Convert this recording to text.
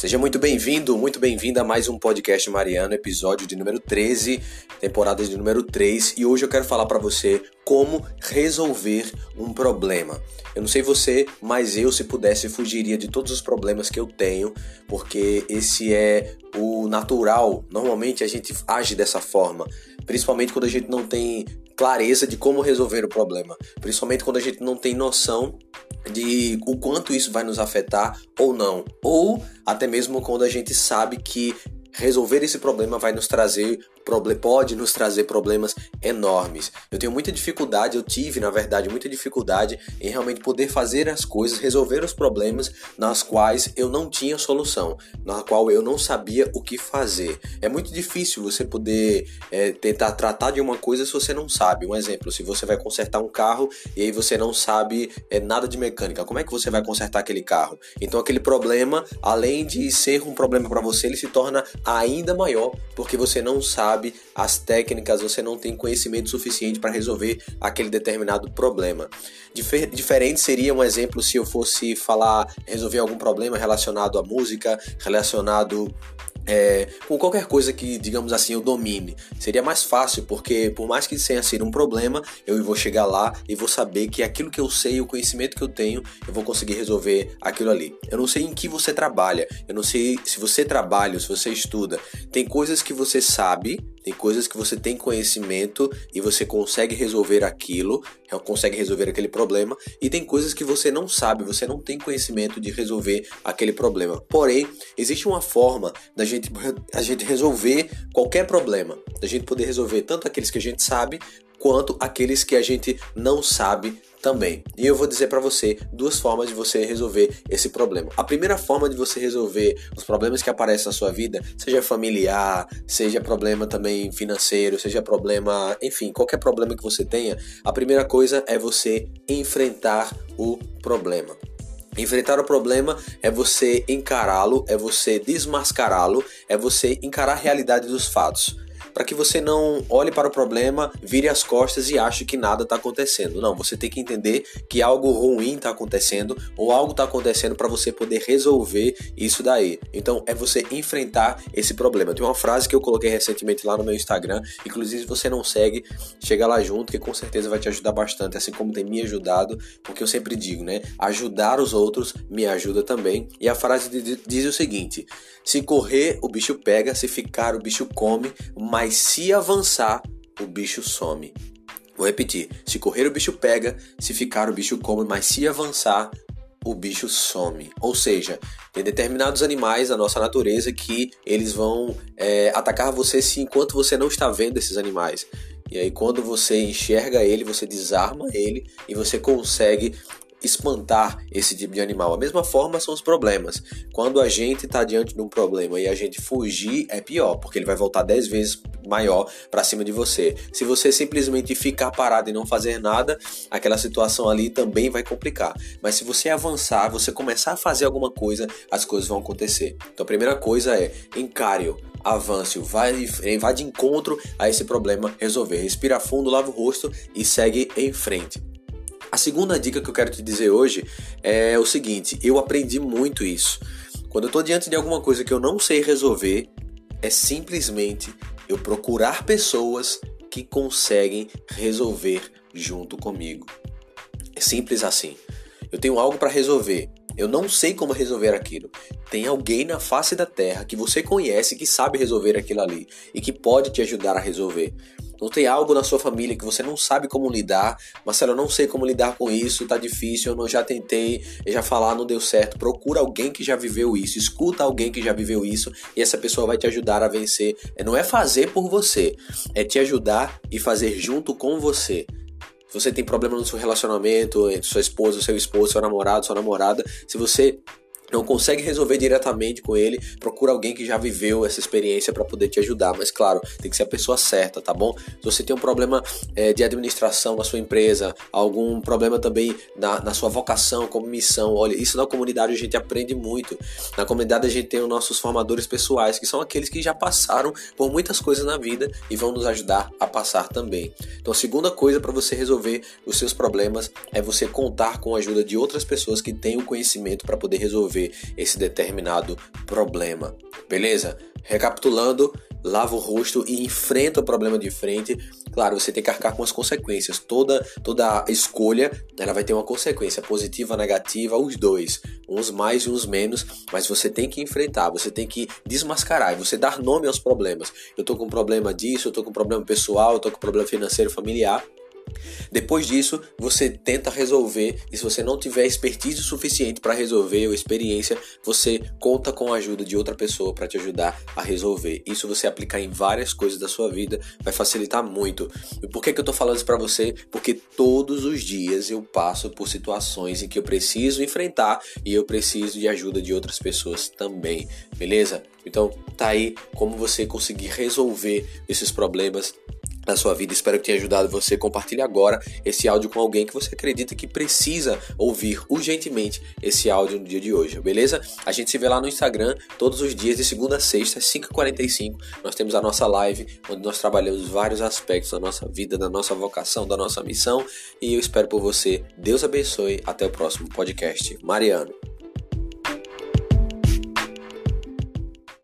Seja muito bem-vindo, muito bem-vinda a mais um podcast Mariano, episódio de número 13, temporada de número 3, e hoje eu quero falar para você como resolver um problema. Eu não sei você, mas eu, se pudesse, fugiria de todos os problemas que eu tenho, porque esse é o natural. Normalmente a gente age dessa forma, principalmente quando a gente não tem clareza de como resolver o problema, principalmente quando a gente não tem noção de o quanto isso vai nos afetar ou não, ou até mesmo quando a gente sabe que resolver esse problema vai nos trazer pode nos trazer problemas enormes. Eu tenho muita dificuldade, eu tive, na verdade, muita dificuldade em realmente poder fazer as coisas, resolver os problemas nas quais eu não tinha solução, na qual eu não sabia o que fazer. É muito difícil você poder é, tentar tratar de uma coisa se você não sabe. Um exemplo, se você vai consertar um carro e aí você não sabe é, nada de mecânica, como é que você vai consertar aquele carro? Então aquele problema, além de ser um problema para você, ele se torna ainda maior porque você não sabe sabe as técnicas, você não tem conhecimento suficiente para resolver aquele determinado problema. Difer diferente seria um exemplo se eu fosse falar, resolver algum problema relacionado à música, relacionado é, com qualquer coisa que, digamos assim, eu domine. Seria mais fácil, porque por mais que tenha sido um problema, eu vou chegar lá e vou saber que aquilo que eu sei, o conhecimento que eu tenho, eu vou conseguir resolver aquilo ali. Eu não sei em que você trabalha, eu não sei se você trabalha, se você estuda. Tem coisas que você sabe, tem coisas que você tem conhecimento e você consegue resolver aquilo, consegue resolver aquele problema, e tem coisas que você não sabe, você não tem conhecimento de resolver aquele problema. Porém, existe uma forma da gente, a gente resolver qualquer problema, da gente poder resolver tanto aqueles que a gente sabe quanto aqueles que a gente não sabe também. E eu vou dizer para você duas formas de você resolver esse problema. A primeira forma de você resolver os problemas que aparecem na sua vida, seja familiar, seja problema também financeiro, seja problema, enfim, qualquer problema que você tenha, a primeira coisa é você enfrentar o problema. Enfrentar o problema é você encará-lo, é você desmascará-lo, é você encarar a realidade dos fatos para que você não olhe para o problema, vire as costas e ache que nada está acontecendo. Não, você tem que entender que algo ruim está acontecendo ou algo está acontecendo para você poder resolver isso daí. Então é você enfrentar esse problema. Tem uma frase que eu coloquei recentemente lá no meu Instagram, inclusive se você não segue, chega lá junto que com certeza vai te ajudar bastante, assim como tem me ajudado, porque eu sempre digo, né? Ajudar os outros me ajuda também. E a frase diz o seguinte: se correr, o bicho pega, se ficar, o bicho come, mas mas se avançar, o bicho some. Vou repetir: se correr, o bicho pega, se ficar, o bicho come, mas se avançar, o bicho some. Ou seja, tem determinados animais da nossa natureza que eles vão é, atacar você se enquanto você não está vendo esses animais. E aí, quando você enxerga ele, você desarma ele e você consegue espantar esse tipo de animal. A mesma forma são os problemas. Quando a gente está diante de um problema e a gente fugir, é pior, porque ele vai voltar 10 vezes maior para cima de você. Se você simplesmente ficar parado e não fazer nada, aquela situação ali também vai complicar. Mas se você avançar, você começar a fazer alguma coisa, as coisas vão acontecer. Então a primeira coisa é encare-o avance, vai, vai de encontro a esse problema resolver. Respira fundo, lava o rosto e segue em frente. A segunda dica que eu quero te dizer hoje é o seguinte: eu aprendi muito isso. Quando eu estou diante de alguma coisa que eu não sei resolver, é simplesmente eu procurar pessoas que conseguem resolver junto comigo. É simples assim. Eu tenho algo para resolver. Eu não sei como resolver aquilo. Tem alguém na face da terra que você conhece que sabe resolver aquilo ali e que pode te ajudar a resolver. Não tem algo na sua família que você não sabe como lidar. Marcelo, eu não sei como lidar com isso, tá difícil, eu não, já tentei, já falar, não deu certo. Procura alguém que já viveu isso, escuta alguém que já viveu isso e essa pessoa vai te ajudar a vencer. É, não é fazer por você, é te ajudar e fazer junto com você. Se você tem problema no seu relacionamento, sua esposa, seu esposo, seu namorado, sua namorada, se você não consegue resolver diretamente com ele, procura alguém que já viveu essa experiência para poder te ajudar. Mas claro, tem que ser a pessoa certa, tá bom? Se você tem um problema é, de administração na sua empresa, algum problema também na, na, sua vocação como missão, olha, isso na comunidade a gente aprende muito. Na comunidade a gente tem os nossos formadores pessoais, que são aqueles que já passaram por muitas coisas na vida e vão nos ajudar a passar também. Então a segunda coisa para você resolver os seus problemas é você contar com a ajuda de outras pessoas que têm o conhecimento para poder resolver resolver esse determinado problema. Beleza? Recapitulando, lava o rosto e enfrenta o problema de frente. Claro, você tem que arcar com as consequências. Toda toda escolha, ela vai ter uma consequência positiva, negativa, os dois, uns mais e uns menos, mas você tem que enfrentar, você tem que desmascarar, você dar nome aos problemas. Eu tô com um problema disso, eu tô com um problema pessoal, eu tô com um problema financeiro familiar. Depois disso, você tenta resolver e se você não tiver expertise suficiente para resolver ou experiência, você conta com a ajuda de outra pessoa para te ajudar a resolver. Isso você aplicar em várias coisas da sua vida vai facilitar muito. E por que, que eu estou falando isso para você? Porque todos os dias eu passo por situações em que eu preciso enfrentar e eu preciso de ajuda de outras pessoas também, beleza? Então tá aí como você conseguir resolver esses problemas na sua vida. Espero que tenha ajudado você. Compartilhe agora esse áudio com alguém que você acredita que precisa ouvir urgentemente esse áudio no dia de hoje, beleza? A gente se vê lá no Instagram todos os dias, de segunda a sexta, às 5h45. Nós temos a nossa live, onde nós trabalhamos vários aspectos da nossa vida, da nossa vocação, da nossa missão. E eu espero por você. Deus abençoe. Até o próximo podcast. Mariano.